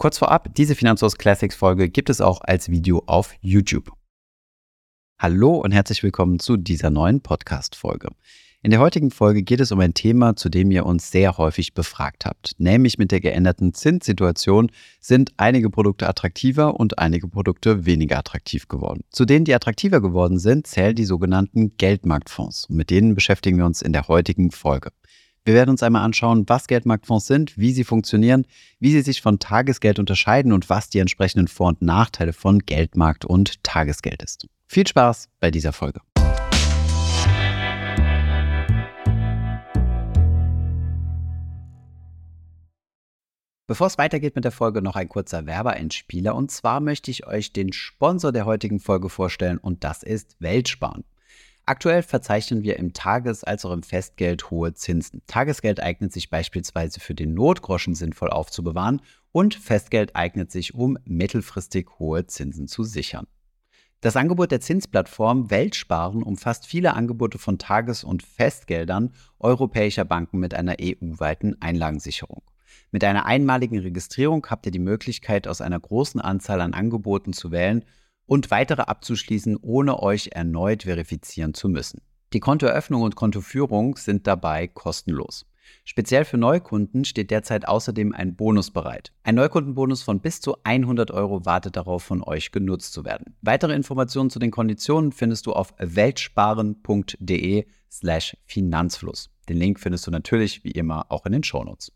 Kurz vorab, diese Finanzhaus Classics Folge gibt es auch als Video auf YouTube. Hallo und herzlich willkommen zu dieser neuen Podcast Folge. In der heutigen Folge geht es um ein Thema, zu dem ihr uns sehr häufig befragt habt. Nämlich mit der geänderten Zinssituation sind einige Produkte attraktiver und einige Produkte weniger attraktiv geworden. Zu denen, die attraktiver geworden sind, zählen die sogenannten Geldmarktfonds. Und mit denen beschäftigen wir uns in der heutigen Folge. Wir werden uns einmal anschauen, was Geldmarktfonds sind, wie sie funktionieren, wie sie sich von Tagesgeld unterscheiden und was die entsprechenden Vor- und Nachteile von Geldmarkt und Tagesgeld ist. Viel Spaß bei dieser Folge. Bevor es weitergeht mit der Folge, noch ein kurzer Werbeeinspieler. Und zwar möchte ich euch den Sponsor der heutigen Folge vorstellen und das ist Weltsparen. Aktuell verzeichnen wir im Tages- als auch im Festgeld hohe Zinsen. Tagesgeld eignet sich beispielsweise für den Notgroschen sinnvoll aufzubewahren und Festgeld eignet sich, um mittelfristig hohe Zinsen zu sichern. Das Angebot der Zinsplattform Weltsparen umfasst viele Angebote von Tages- und Festgeldern europäischer Banken mit einer EU-weiten Einlagensicherung. Mit einer einmaligen Registrierung habt ihr die Möglichkeit, aus einer großen Anzahl an Angeboten zu wählen und weitere abzuschließen, ohne euch erneut verifizieren zu müssen. Die Kontoeröffnung und Kontoführung sind dabei kostenlos. Speziell für Neukunden steht derzeit außerdem ein Bonus bereit. Ein Neukundenbonus von bis zu 100 Euro wartet darauf, von euch genutzt zu werden. Weitere Informationen zu den Konditionen findest du auf weltsparen.de slash Finanzfluss. Den Link findest du natürlich wie immer auch in den Shownotes.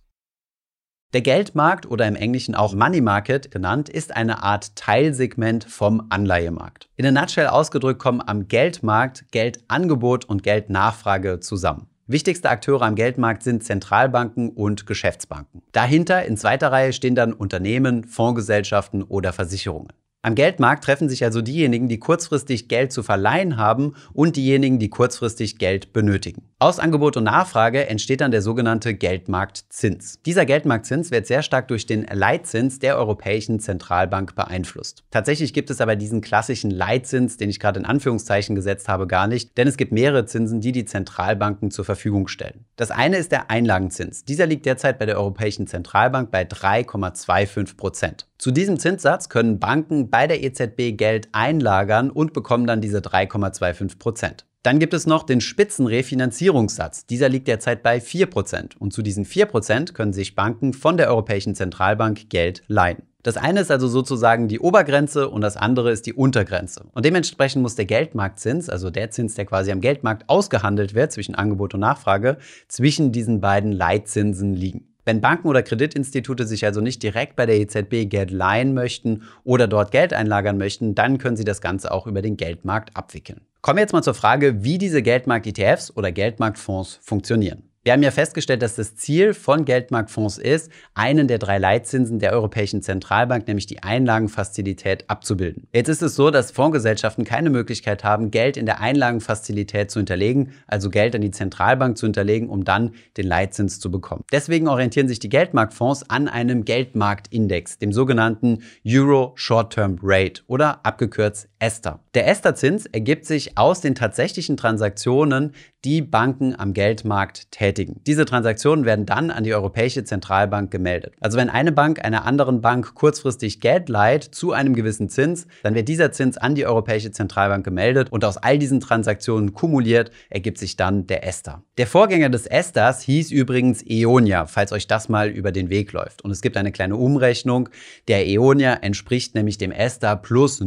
Der Geldmarkt oder im Englischen auch Money Market genannt, ist eine Art Teilsegment vom Anleihemarkt. In der Nutshell ausgedrückt kommen am Geldmarkt Geldangebot und Geldnachfrage zusammen. Wichtigste Akteure am Geldmarkt sind Zentralbanken und Geschäftsbanken. Dahinter in zweiter Reihe stehen dann Unternehmen, Fondsgesellschaften oder Versicherungen. Am Geldmarkt treffen sich also diejenigen, die kurzfristig Geld zu verleihen haben und diejenigen, die kurzfristig Geld benötigen. Aus Angebot und Nachfrage entsteht dann der sogenannte Geldmarktzins. Dieser Geldmarktzins wird sehr stark durch den Leitzins der Europäischen Zentralbank beeinflusst. Tatsächlich gibt es aber diesen klassischen Leitzins, den ich gerade in Anführungszeichen gesetzt habe, gar nicht, denn es gibt mehrere Zinsen, die die Zentralbanken zur Verfügung stellen. Das eine ist der Einlagenzins. Dieser liegt derzeit bei der Europäischen Zentralbank bei 3,25 Prozent. Zu diesem Zinssatz können Banken bei der EZB Geld einlagern und bekommen dann diese 3,25 Prozent. Dann gibt es noch den Spitzenrefinanzierungssatz. Dieser liegt derzeit bei 4%. Und zu diesen 4% können sich Banken von der Europäischen Zentralbank Geld leihen. Das eine ist also sozusagen die Obergrenze und das andere ist die Untergrenze. Und dementsprechend muss der Geldmarktzins, also der Zins, der quasi am Geldmarkt ausgehandelt wird zwischen Angebot und Nachfrage, zwischen diesen beiden Leitzinsen liegen. Wenn Banken oder Kreditinstitute sich also nicht direkt bei der EZB Geld leihen möchten oder dort Geld einlagern möchten, dann können sie das Ganze auch über den Geldmarkt abwickeln. Kommen wir jetzt mal zur Frage, wie diese Geldmarkt-ETFs oder Geldmarktfonds funktionieren. Wir haben ja festgestellt, dass das Ziel von Geldmarktfonds ist, einen der drei Leitzinsen der Europäischen Zentralbank, nämlich die Einlagenfazilität, abzubilden. Jetzt ist es so, dass Fondsgesellschaften keine Möglichkeit haben, Geld in der Einlagenfazilität zu hinterlegen, also Geld an die Zentralbank zu hinterlegen, um dann den Leitzins zu bekommen. Deswegen orientieren sich die Geldmarktfonds an einem Geldmarktindex, dem sogenannten Euro Short-Term Rate oder abgekürzt ESTA. Der ESTA-Zins ergibt sich aus den tatsächlichen Transaktionen, die Banken am Geldmarkt tätigen. Diese Transaktionen werden dann an die Europäische Zentralbank gemeldet. Also wenn eine Bank einer anderen Bank kurzfristig Geld leiht zu einem gewissen Zins, dann wird dieser Zins an die Europäische Zentralbank gemeldet und aus all diesen Transaktionen kumuliert ergibt sich dann der ESTA. Der Vorgänger des ESTAs hieß übrigens EONIA, falls euch das mal über den Weg läuft. Und es gibt eine kleine Umrechnung. Der EONIA entspricht nämlich dem ESTA plus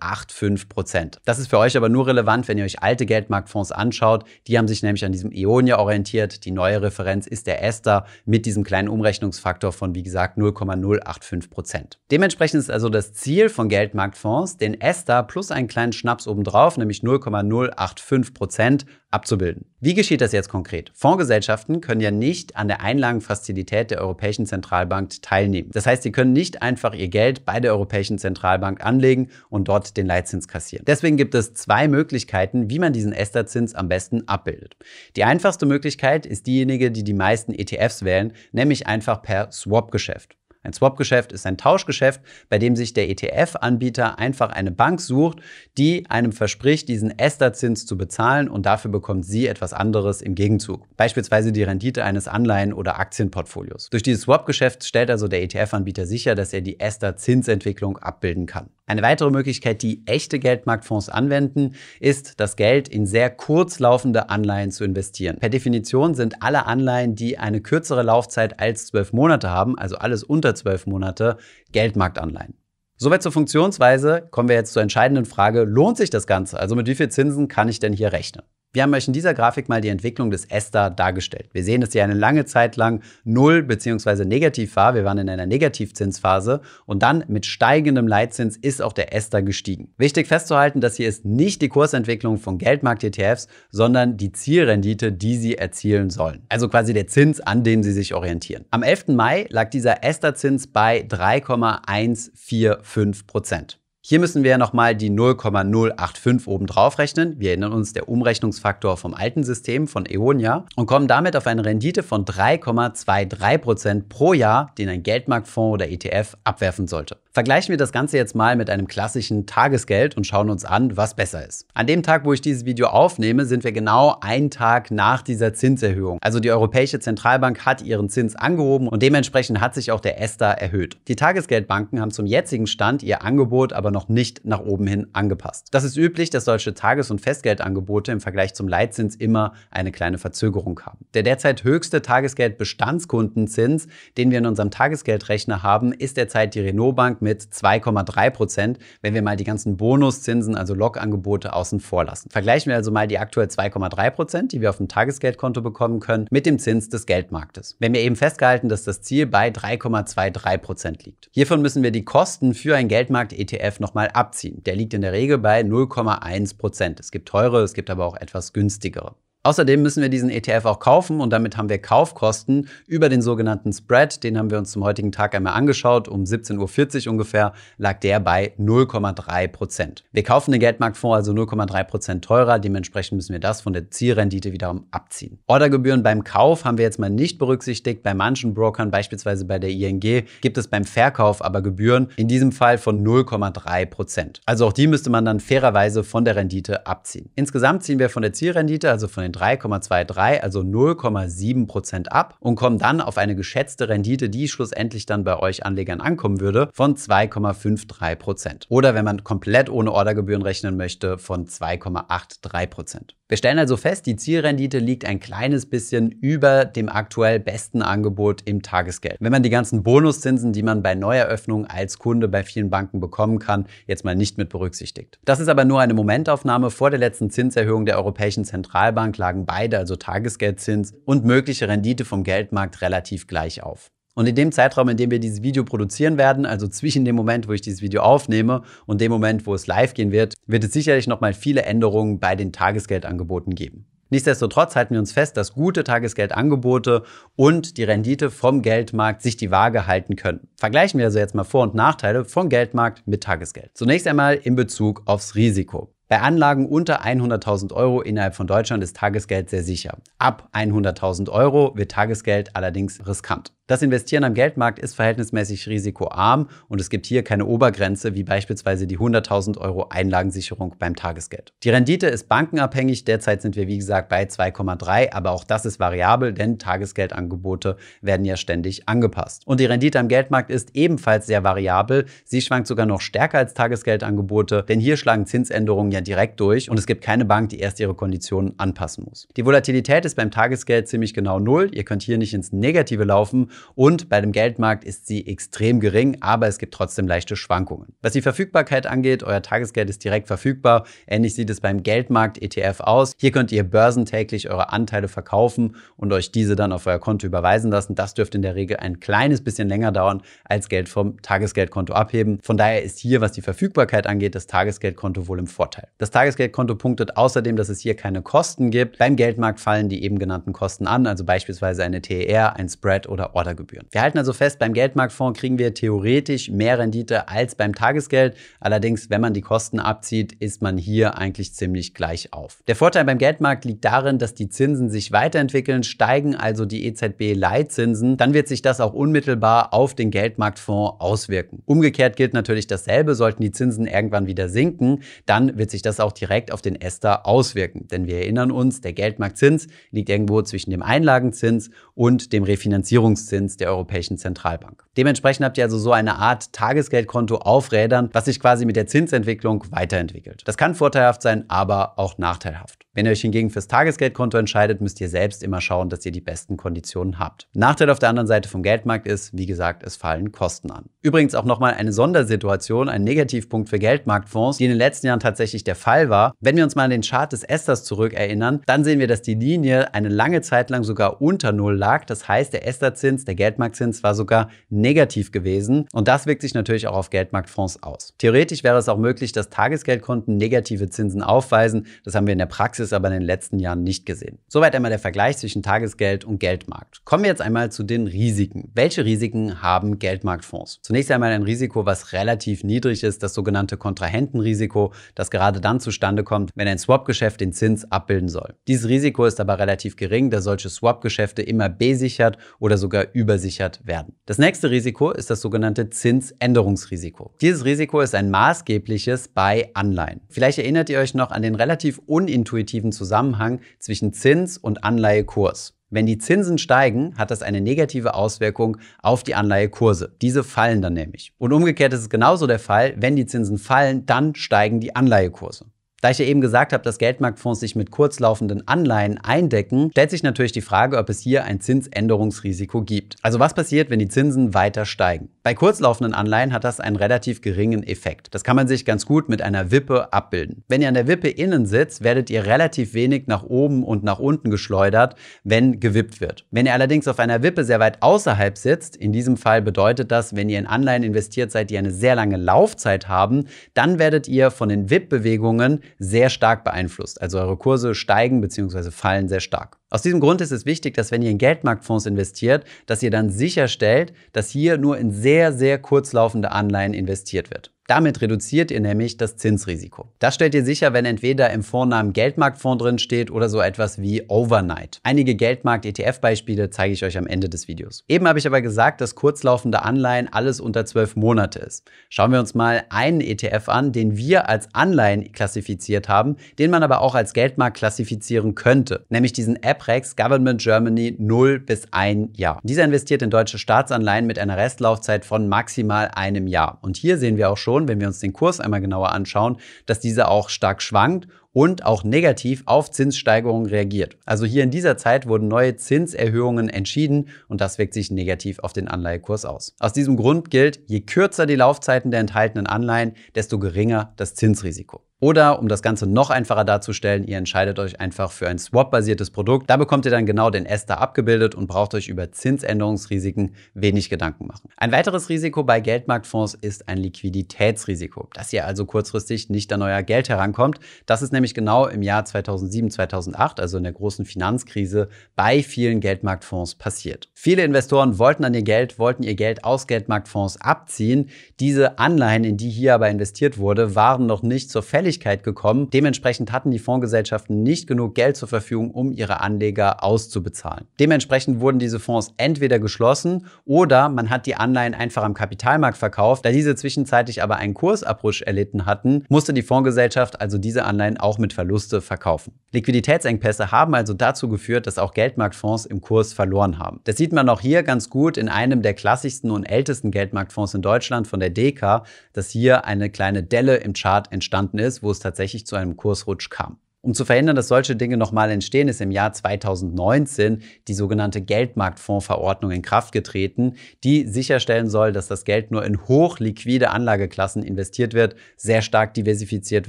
0,085 Prozent. Das ist für euch aber nur relevant, wenn ihr euch alte Geldmarktfonds anschaut. Die haben sich nämlich an diesem Ionia orientiert. Die neue Referenz ist der Ester mit diesem kleinen Umrechnungsfaktor von, wie gesagt, 0,085 Prozent. Dementsprechend ist also das Ziel von Geldmarktfonds, den Ester plus einen kleinen Schnaps obendrauf, nämlich 0,085 Prozent, abzubilden. Wie geschieht das jetzt konkret? Fondsgesellschaften können ja nicht an der Einlagenfazilität der Europäischen Zentralbank teilnehmen. Das heißt, sie können nicht einfach ihr Geld bei der Europäischen Zentralbank anlegen und dort den Leitzins kassieren. Deswegen gibt es zwei Möglichkeiten, wie man diesen Esterzins am besten abbildet. Die einfachste Möglichkeit ist diejenige, die die meisten ETFs wählen, nämlich einfach per Swap-Geschäft. Ein Swap-Geschäft ist ein Tauschgeschäft, bei dem sich der ETF-Anbieter einfach eine Bank sucht, die einem verspricht, diesen Ester-Zins zu bezahlen und dafür bekommt sie etwas anderes im Gegenzug. Beispielsweise die Rendite eines Anleihen- oder Aktienportfolios. Durch dieses Swap-Geschäft stellt also der ETF-Anbieter sicher, dass er die Ester-Zinsentwicklung abbilden kann. Eine weitere Möglichkeit, die echte Geldmarktfonds anwenden, ist, das Geld in sehr kurzlaufende Anleihen zu investieren. Per Definition sind alle Anleihen, die eine kürzere Laufzeit als zwölf Monate haben, also alles unter zwölf Monate, Geldmarktanleihen. Soweit zur Funktionsweise. Kommen wir jetzt zur entscheidenden Frage, lohnt sich das Ganze? Also mit wie viel Zinsen kann ich denn hier rechnen? Wir haben euch in dieser Grafik mal die Entwicklung des ESTA dargestellt. Wir sehen, dass sie eine lange Zeit lang null bzw. negativ war. Wir waren in einer Negativzinsphase und dann mit steigendem Leitzins ist auch der ESTA gestiegen. Wichtig festzuhalten, dass hier ist nicht die Kursentwicklung von Geldmarkt-ETFs, sondern die Zielrendite, die sie erzielen sollen. Also quasi der Zins, an dem sie sich orientieren. Am 11. Mai lag dieser ESTA-Zins bei 3,145 Prozent. Hier müssen wir nochmal die 0,085 oben drauf rechnen. Wir erinnern uns der Umrechnungsfaktor vom alten System von Eonia und kommen damit auf eine Rendite von 3,23% pro Jahr, den ein Geldmarktfonds oder ETF abwerfen sollte. Vergleichen wir das Ganze jetzt mal mit einem klassischen Tagesgeld und schauen uns an, was besser ist. An dem Tag, wo ich dieses Video aufnehme, sind wir genau einen Tag nach dieser Zinserhöhung. Also die Europäische Zentralbank hat ihren Zins angehoben und dementsprechend hat sich auch der ESTA erhöht. Die Tagesgeldbanken haben zum jetzigen Stand ihr Angebot aber noch nicht nach oben hin angepasst. Das ist üblich, dass solche Tages- und Festgeldangebote im Vergleich zum Leitzins immer eine kleine Verzögerung haben. Der derzeit höchste Tagesgeldbestandskundenzins, den wir in unserem Tagesgeldrechner haben, ist derzeit die Renault Bank mit 2,3 Prozent, wenn wir mal die ganzen Bonuszinsen, also Log-Angebote außen vor lassen. Vergleichen wir also mal die aktuell 2,3 Prozent, die wir auf dem Tagesgeldkonto bekommen können, mit dem Zins des Geldmarktes. Wir haben ja eben festgehalten, dass das Ziel bei 3,23 Prozent liegt. Hiervon müssen wir die Kosten für ein Geldmarkt-ETF nochmal abziehen. Der liegt in der Regel bei 0,1 Prozent. Es gibt teure, es gibt aber auch etwas günstigere. Außerdem müssen wir diesen ETF auch kaufen und damit haben wir Kaufkosten über den sogenannten Spread. Den haben wir uns zum heutigen Tag einmal angeschaut. Um 17.40 Uhr ungefähr lag der bei 0,3 Prozent. Wir kaufen den Geldmarktfonds also 0,3 Prozent teurer. Dementsprechend müssen wir das von der Zielrendite wiederum abziehen. Ordergebühren beim Kauf haben wir jetzt mal nicht berücksichtigt. Bei manchen Brokern, beispielsweise bei der ING, gibt es beim Verkauf aber Gebühren. In diesem Fall von 0,3 Prozent. Also auch die müsste man dann fairerweise von der Rendite abziehen. Insgesamt ziehen wir von der Zielrendite, also von den 3,23, also 0,7 Prozent ab und kommen dann auf eine geschätzte Rendite, die schlussendlich dann bei euch Anlegern ankommen würde, von 2,53 Prozent. Oder wenn man komplett ohne Ordergebühren rechnen möchte, von 2,83 Prozent. Wir stellen also fest, die Zielrendite liegt ein kleines bisschen über dem aktuell besten Angebot im Tagesgeld. Wenn man die ganzen Bonuszinsen, die man bei Neueröffnung als Kunde bei vielen Banken bekommen kann, jetzt mal nicht mit berücksichtigt. Das ist aber nur eine Momentaufnahme. Vor der letzten Zinserhöhung der Europäischen Zentralbank lagen beide, also Tagesgeldzins und mögliche Rendite vom Geldmarkt relativ gleich auf. Und in dem Zeitraum, in dem wir dieses Video produzieren werden, also zwischen dem Moment, wo ich dieses Video aufnehme und dem Moment, wo es live gehen wird, wird es sicherlich nochmal viele Änderungen bei den Tagesgeldangeboten geben. Nichtsdestotrotz halten wir uns fest, dass gute Tagesgeldangebote und die Rendite vom Geldmarkt sich die Waage halten können. Vergleichen wir also jetzt mal Vor- und Nachteile von Geldmarkt mit Tagesgeld. Zunächst einmal in Bezug aufs Risiko. Bei Anlagen unter 100.000 Euro innerhalb von Deutschland ist Tagesgeld sehr sicher. Ab 100.000 Euro wird Tagesgeld allerdings riskant. Das Investieren am Geldmarkt ist verhältnismäßig risikoarm und es gibt hier keine Obergrenze wie beispielsweise die 100.000 Euro Einlagensicherung beim Tagesgeld. Die Rendite ist bankenabhängig. Derzeit sind wir wie gesagt bei 2,3, aber auch das ist variabel, denn Tagesgeldangebote werden ja ständig angepasst. Und die Rendite am Geldmarkt ist ebenfalls sehr variabel. Sie schwankt sogar noch stärker als Tagesgeldangebote, denn hier schlagen Zinsänderungen ja direkt durch und es gibt keine Bank, die erst ihre Konditionen anpassen muss. Die Volatilität ist beim Tagesgeld ziemlich genau null. Ihr könnt hier nicht ins Negative laufen und bei dem Geldmarkt ist sie extrem gering, aber es gibt trotzdem leichte Schwankungen. Was die Verfügbarkeit angeht, euer Tagesgeld ist direkt verfügbar. Ähnlich sieht es beim Geldmarkt ETF aus. Hier könnt ihr börsentäglich eure Anteile verkaufen und euch diese dann auf euer Konto überweisen lassen. Das dürfte in der Regel ein kleines bisschen länger dauern als Geld vom Tagesgeldkonto abheben. Von daher ist hier, was die Verfügbarkeit angeht, das Tagesgeldkonto wohl im Vorteil. Das Tagesgeldkonto punktet außerdem, dass es hier keine Kosten gibt. Beim Geldmarkt fallen die eben genannten Kosten an, also beispielsweise eine TER, ein Spread oder Ordergebühren. Wir halten also fest, beim Geldmarktfonds kriegen wir theoretisch mehr Rendite als beim Tagesgeld. Allerdings, wenn man die Kosten abzieht, ist man hier eigentlich ziemlich gleich auf. Der Vorteil beim Geldmarkt liegt darin, dass die Zinsen sich weiterentwickeln, steigen also die EZB-Leitzinsen, dann wird sich das auch unmittelbar auf den Geldmarktfonds auswirken. Umgekehrt gilt natürlich dasselbe, sollten die Zinsen irgendwann wieder sinken, dann wird sich das auch direkt auf den Ester auswirken. Denn wir erinnern uns, der Geldmarktzins liegt irgendwo zwischen dem Einlagenzins und dem Refinanzierungszins der Europäischen Zentralbank. Dementsprechend habt ihr also so eine Art Tagesgeldkonto auf Rädern, was sich quasi mit der Zinsentwicklung weiterentwickelt. Das kann vorteilhaft sein, aber auch nachteilhaft. Wenn ihr euch hingegen fürs Tagesgeldkonto entscheidet, müsst ihr selbst immer schauen, dass ihr die besten Konditionen habt. Nachteil auf der anderen Seite vom Geldmarkt ist, wie gesagt, es fallen Kosten an. Übrigens auch nochmal eine Sondersituation, ein Negativpunkt für Geldmarktfonds, die in den letzten Jahren tatsächlich der Fall war. Wenn wir uns mal an den Chart des Esters zurückerinnern, dann sehen wir, dass die Linie eine lange Zeit lang sogar unter Null lag. Das heißt, der Esterzins, der Geldmarktzins war sogar negativ gewesen und das wirkt sich natürlich auch auf Geldmarktfonds aus. Theoretisch wäre es auch möglich, dass Tagesgeldkonten negative Zinsen aufweisen. Das haben wir in der Praxis aber in den letzten Jahren nicht gesehen. Soweit einmal der Vergleich zwischen Tagesgeld und Geldmarkt. Kommen wir jetzt einmal zu den Risiken. Welche Risiken haben Geldmarktfonds? Zunächst einmal ein Risiko, was relativ niedrig ist, das sogenannte Kontrahentenrisiko, das gerade dann zustande kommt, wenn ein Swap-Geschäft den Zins abbilden soll. Dieses Risiko ist aber relativ gering, da solche Swap-Geschäfte immer besichert oder sogar übersichert werden. Das nächste Risiko ist das sogenannte Zinsänderungsrisiko. Dieses Risiko ist ein maßgebliches bei Anleihen. Vielleicht erinnert ihr euch noch an den relativ unintuitiven Zusammenhang zwischen Zins und Anleihekurs. Wenn die Zinsen steigen, hat das eine negative Auswirkung auf die Anleihekurse. Diese fallen dann nämlich. Und umgekehrt ist es genauso der Fall, wenn die Zinsen fallen, dann steigen die Anleihekurse. Da ich ja eben gesagt habe, dass Geldmarktfonds sich mit kurzlaufenden Anleihen eindecken, stellt sich natürlich die Frage, ob es hier ein Zinsänderungsrisiko gibt. Also was passiert, wenn die Zinsen weiter steigen? Bei kurzlaufenden Anleihen hat das einen relativ geringen Effekt. Das kann man sich ganz gut mit einer Wippe abbilden. Wenn ihr an der Wippe innen sitzt, werdet ihr relativ wenig nach oben und nach unten geschleudert, wenn gewippt wird. Wenn ihr allerdings auf einer Wippe sehr weit außerhalb sitzt, in diesem Fall bedeutet das, wenn ihr in Anleihen investiert seid, die eine sehr lange Laufzeit haben, dann werdet ihr von den Wippbewegungen sehr stark beeinflusst. Also eure Kurse steigen bzw. fallen sehr stark. Aus diesem Grund ist es wichtig, dass wenn ihr in Geldmarktfonds investiert, dass ihr dann sicherstellt, dass hier nur in sehr, sehr kurzlaufende Anleihen investiert wird. Damit reduziert ihr nämlich das Zinsrisiko. Das stellt ihr sicher, wenn entweder im Vornamen Geldmarktfonds drin steht oder so etwas wie Overnight. Einige Geldmarkt-ETF-Beispiele zeige ich euch am Ende des Videos. Eben habe ich aber gesagt, dass kurzlaufende Anleihen alles unter 12 Monate ist. Schauen wir uns mal einen ETF an, den wir als Anleihen klassifiziert haben, den man aber auch als Geldmarkt klassifizieren könnte, nämlich diesen APREX Government Germany 0 bis 1 Jahr. Dieser investiert in deutsche Staatsanleihen mit einer Restlaufzeit von maximal einem Jahr. Und hier sehen wir auch schon, schon, wenn wir uns den Kurs einmal genauer anschauen, dass dieser auch stark schwankt und auch negativ auf Zinssteigerungen reagiert. Also hier in dieser Zeit wurden neue Zinserhöhungen entschieden und das wirkt sich negativ auf den Anleihekurs aus. Aus diesem Grund gilt, je kürzer die Laufzeiten der enthaltenen Anleihen, desto geringer das Zinsrisiko. Oder um das Ganze noch einfacher darzustellen, ihr entscheidet euch einfach für ein Swap-basiertes Produkt. Da bekommt ihr dann genau den Ester abgebildet und braucht euch über Zinsänderungsrisiken wenig Gedanken machen. Ein weiteres Risiko bei Geldmarktfonds ist ein Liquiditätsrisiko, dass ihr also kurzfristig nicht an euer Geld herankommt. Das ist nämlich genau im Jahr 2007, 2008, also in der großen Finanzkrise, bei vielen Geldmarktfonds passiert. Viele Investoren wollten an ihr Geld, wollten ihr Geld aus Geldmarktfonds abziehen. Diese Anleihen, in die hier aber investiert wurde, waren noch nicht zur Fälligkeit gekommen. Dementsprechend hatten die Fondsgesellschaften nicht genug Geld zur Verfügung, um ihre Anleger auszubezahlen. Dementsprechend wurden diese Fonds entweder geschlossen oder man hat die Anleihen einfach am Kapitalmarkt verkauft. Da diese zwischenzeitlich aber einen Kursabbruch erlitten hatten, musste die Fondsgesellschaft also diese Anleihen auch mit Verluste verkaufen. Liquiditätsengpässe haben also dazu geführt, dass auch Geldmarktfonds im Kurs verloren haben. Das sieht man auch hier ganz gut in einem der klassischsten und ältesten Geldmarktfonds in Deutschland von der DK, dass hier eine kleine Delle im Chart entstanden ist, wo es tatsächlich zu einem Kursrutsch kam. Um zu verhindern, dass solche Dinge nochmal entstehen, ist im Jahr 2019 die sogenannte Geldmarktfondsverordnung in Kraft getreten, die sicherstellen soll, dass das Geld nur in hochliquide Anlageklassen investiert wird, sehr stark diversifiziert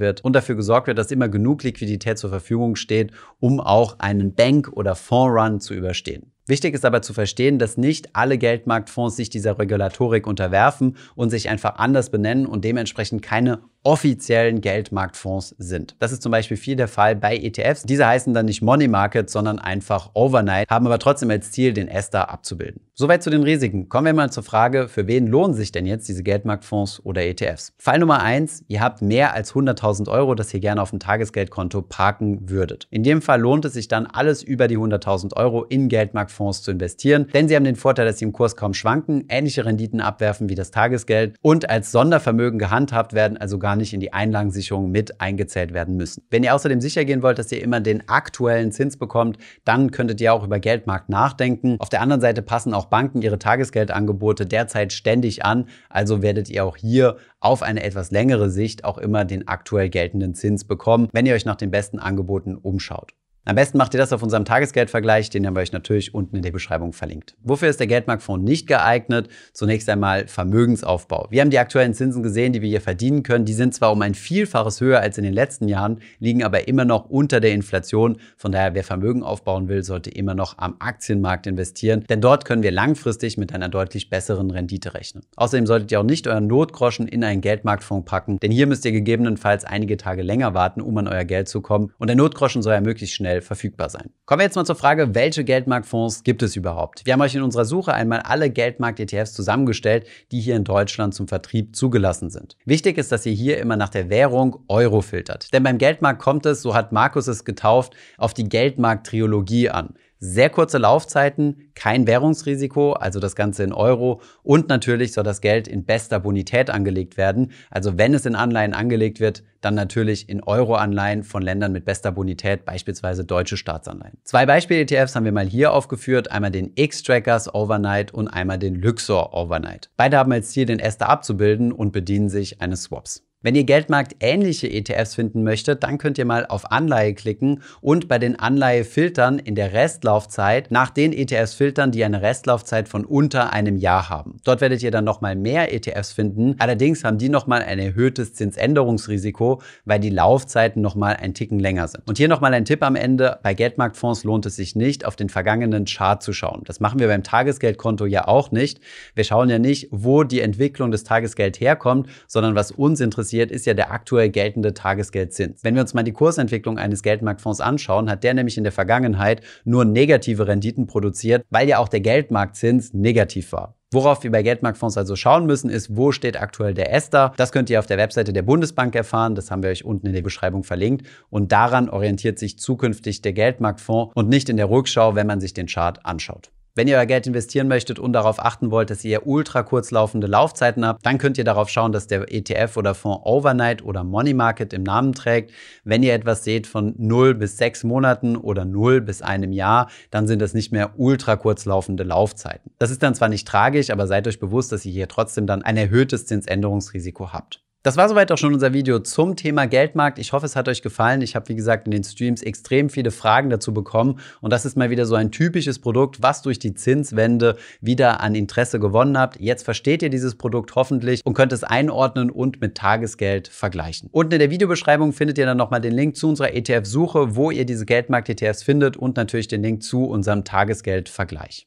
wird und dafür gesorgt wird, dass immer genug Liquidität zur Verfügung steht, um auch einen Bank- oder Fondrun zu überstehen. Wichtig ist aber zu verstehen, dass nicht alle Geldmarktfonds sich dieser Regulatorik unterwerfen und sich einfach anders benennen und dementsprechend keine offiziellen Geldmarktfonds sind. Das ist zum Beispiel viel der Fall bei ETFs. Diese heißen dann nicht Money Market, sondern einfach Overnight, haben aber trotzdem als Ziel, den ESTA abzubilden. Soweit zu den Risiken. Kommen wir mal zur Frage, für wen lohnen sich denn jetzt diese Geldmarktfonds oder ETFs? Fall Nummer eins: ihr habt mehr als 100.000 Euro, das ihr gerne auf dem Tagesgeldkonto parken würdet. In dem Fall lohnt es sich dann, alles über die 100.000 Euro in Geldmarktfonds zu investieren, denn sie haben den Vorteil, dass sie im Kurs kaum schwanken, ähnliche Renditen abwerfen wie das Tagesgeld und als Sondervermögen gehandhabt werden, also gar nicht in die Einlagensicherung mit eingezählt werden müssen. Wenn ihr außerdem sicher gehen wollt, dass ihr immer den aktuellen Zins bekommt, dann könntet ihr auch über Geldmarkt nachdenken. Auf der anderen Seite passen auch Banken ihre Tagesgeldangebote derzeit ständig an, also werdet ihr auch hier auf eine etwas längere Sicht auch immer den aktuell geltenden Zins bekommen, wenn ihr euch nach den besten Angeboten umschaut. Am besten macht ihr das auf unserem Tagesgeldvergleich, den haben wir euch natürlich unten in der Beschreibung verlinkt. Wofür ist der Geldmarktfonds nicht geeignet? Zunächst einmal Vermögensaufbau. Wir haben die aktuellen Zinsen gesehen, die wir hier verdienen können. Die sind zwar um ein Vielfaches höher als in den letzten Jahren, liegen aber immer noch unter der Inflation. Von daher, wer Vermögen aufbauen will, sollte immer noch am Aktienmarkt investieren, denn dort können wir langfristig mit einer deutlich besseren Rendite rechnen. Außerdem solltet ihr auch nicht euren Notgroschen in einen Geldmarktfonds packen, denn hier müsst ihr gegebenenfalls einige Tage länger warten, um an euer Geld zu kommen. Und der Notgroschen soll ja möglichst schnell schnell verfügbar sein. Kommen wir jetzt mal zur Frage, welche Geldmarktfonds gibt es überhaupt? Wir haben euch in unserer Suche einmal alle Geldmarkt-ETFs zusammengestellt, die hier in Deutschland zum Vertrieb zugelassen sind. Wichtig ist, dass ihr hier immer nach der Währung Euro filtert. Denn beim Geldmarkt kommt es, so hat Markus es getauft, auf die Geldmarkt-Triologie an. Sehr kurze Laufzeiten, kein Währungsrisiko, also das Ganze in Euro und natürlich soll das Geld in bester Bonität angelegt werden. Also wenn es in Anleihen angelegt wird, dann natürlich in Euro-Anleihen von Ländern mit bester Bonität, beispielsweise deutsche Staatsanleihen. Zwei Beispiel-ETFs haben wir mal hier aufgeführt, einmal den X-Trackers Overnight und einmal den Luxor Overnight. Beide haben als Ziel, den Ester abzubilden und bedienen sich eines Swaps. Wenn ihr Geldmarkt ähnliche ETFs finden möchtet, dann könnt ihr mal auf Anleihe klicken und bei den Anleihefiltern in der Restlaufzeit nach den ETFs filtern, die eine Restlaufzeit von unter einem Jahr haben. Dort werdet ihr dann nochmal mehr ETFs finden. Allerdings haben die nochmal ein erhöhtes Zinsänderungsrisiko, weil die Laufzeiten nochmal ein Ticken länger sind. Und hier nochmal ein Tipp am Ende. Bei Geldmarktfonds lohnt es sich nicht, auf den vergangenen Chart zu schauen. Das machen wir beim Tagesgeldkonto ja auch nicht. Wir schauen ja nicht, wo die Entwicklung des Tagesgeld herkommt, sondern was uns interessiert, interessiert, ist ja der aktuell geltende Tagesgeldzins. Wenn wir uns mal die Kursentwicklung eines Geldmarktfonds anschauen, hat der nämlich in der Vergangenheit nur negative Renditen produziert, weil ja auch der Geldmarktzins negativ war. Worauf wir bei Geldmarktfonds also schauen müssen, ist, wo steht aktuell der ESTA? Das könnt ihr auf der Webseite der Bundesbank erfahren. Das haben wir euch unten in der Beschreibung verlinkt. Und daran orientiert sich zukünftig der Geldmarktfonds und nicht in der Rückschau, wenn man sich den Chart anschaut. Wenn ihr euer Geld investieren möchtet und darauf achten wollt, dass ihr ultra kurzlaufende Laufzeiten habt, dann könnt ihr darauf schauen, dass der ETF oder Fonds Overnight oder Money Market im Namen trägt. Wenn ihr etwas seht von 0 bis 6 Monaten oder 0 bis einem Jahr, dann sind das nicht mehr ultra kurzlaufende Laufzeiten. Das ist dann zwar nicht tragisch, aber seid euch bewusst, dass ihr hier trotzdem dann ein erhöhtes Zinsänderungsrisiko habt. Das war soweit auch schon unser Video zum Thema Geldmarkt. Ich hoffe, es hat euch gefallen. Ich habe, wie gesagt, in den Streams extrem viele Fragen dazu bekommen. Und das ist mal wieder so ein typisches Produkt, was durch die Zinswende wieder an Interesse gewonnen habt. Jetzt versteht ihr dieses Produkt hoffentlich und könnt es einordnen und mit Tagesgeld vergleichen. Unten in der Videobeschreibung findet ihr dann nochmal den Link zu unserer ETF-Suche, wo ihr diese Geldmarkt-ETFs findet und natürlich den Link zu unserem Tagesgeld-Vergleich.